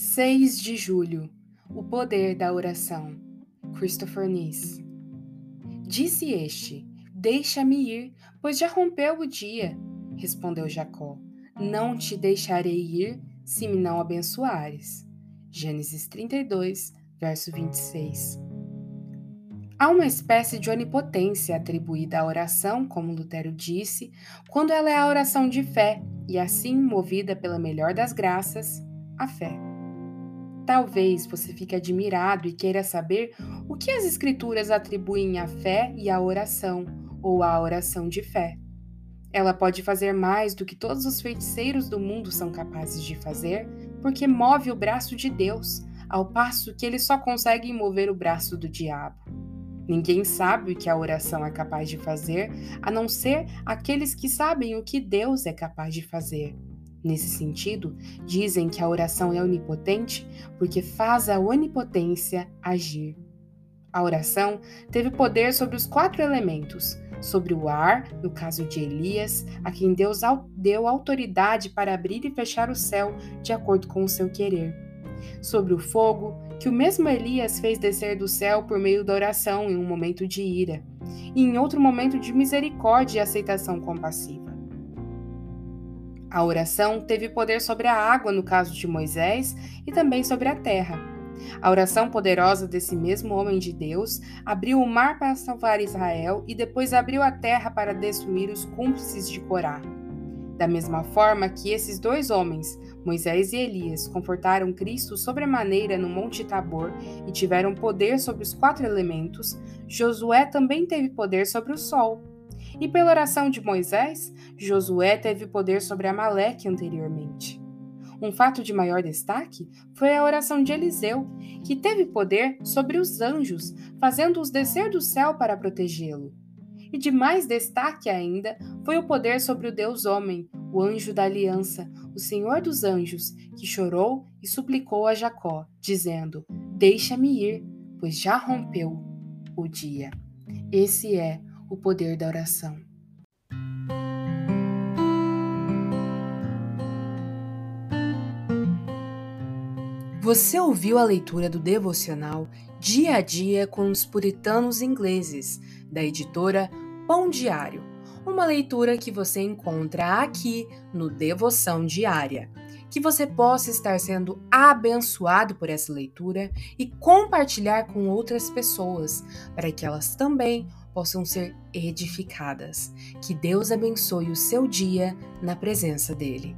6 de julho O poder da oração. Christopher Nice. Disse este: Deixa-me ir, pois já rompeu o dia. Respondeu Jacó: Não te deixarei ir se me não abençoares. Gênesis 32, verso 26. Há uma espécie de onipotência atribuída à oração, como Lutero disse, quando ela é a oração de fé e assim movida pela melhor das graças, a fé. Talvez você fique admirado e queira saber o que as Escrituras atribuem à fé e à oração, ou à oração de fé. Ela pode fazer mais do que todos os feiticeiros do mundo são capazes de fazer, porque move o braço de Deus, ao passo que eles só conseguem mover o braço do diabo. Ninguém sabe o que a oração é capaz de fazer, a não ser aqueles que sabem o que Deus é capaz de fazer. Nesse sentido, dizem que a oração é onipotente porque faz a onipotência agir. A oração teve poder sobre os quatro elementos, sobre o ar, no caso de Elias, a quem Deus deu autoridade para abrir e fechar o céu de acordo com o seu querer, sobre o fogo, que o mesmo Elias fez descer do céu por meio da oração em um momento de ira, e em outro momento de misericórdia e aceitação compassiva. A oração teve poder sobre a água no caso de Moisés e também sobre a terra. A oração poderosa desse mesmo homem de Deus abriu o mar para salvar Israel e depois abriu a terra para destruir os cúmplices de Corá. Da mesma forma que esses dois homens, Moisés e Elias, confortaram Cristo sobremaneira no Monte Tabor e tiveram poder sobre os quatro elementos, Josué também teve poder sobre o sol. E pela oração de Moisés, Josué teve poder sobre Amaleque anteriormente. Um fato de maior destaque foi a oração de Eliseu, que teve poder sobre os anjos, fazendo-os descer do céu para protegê-lo. E de mais destaque ainda foi o poder sobre o Deus homem, o anjo da aliança, o Senhor dos anjos, que chorou e suplicou a Jacó, dizendo: Deixa-me ir, pois já rompeu o dia. Esse é o poder da oração. Você ouviu a leitura do devocional Dia a Dia com os Puritanos Ingleses, da editora Pão Diário, uma leitura que você encontra aqui no Devoção Diária. Que você possa estar sendo abençoado por essa leitura e compartilhar com outras pessoas, para que elas também possam ser edificadas. Que Deus abençoe o seu dia na presença dEle.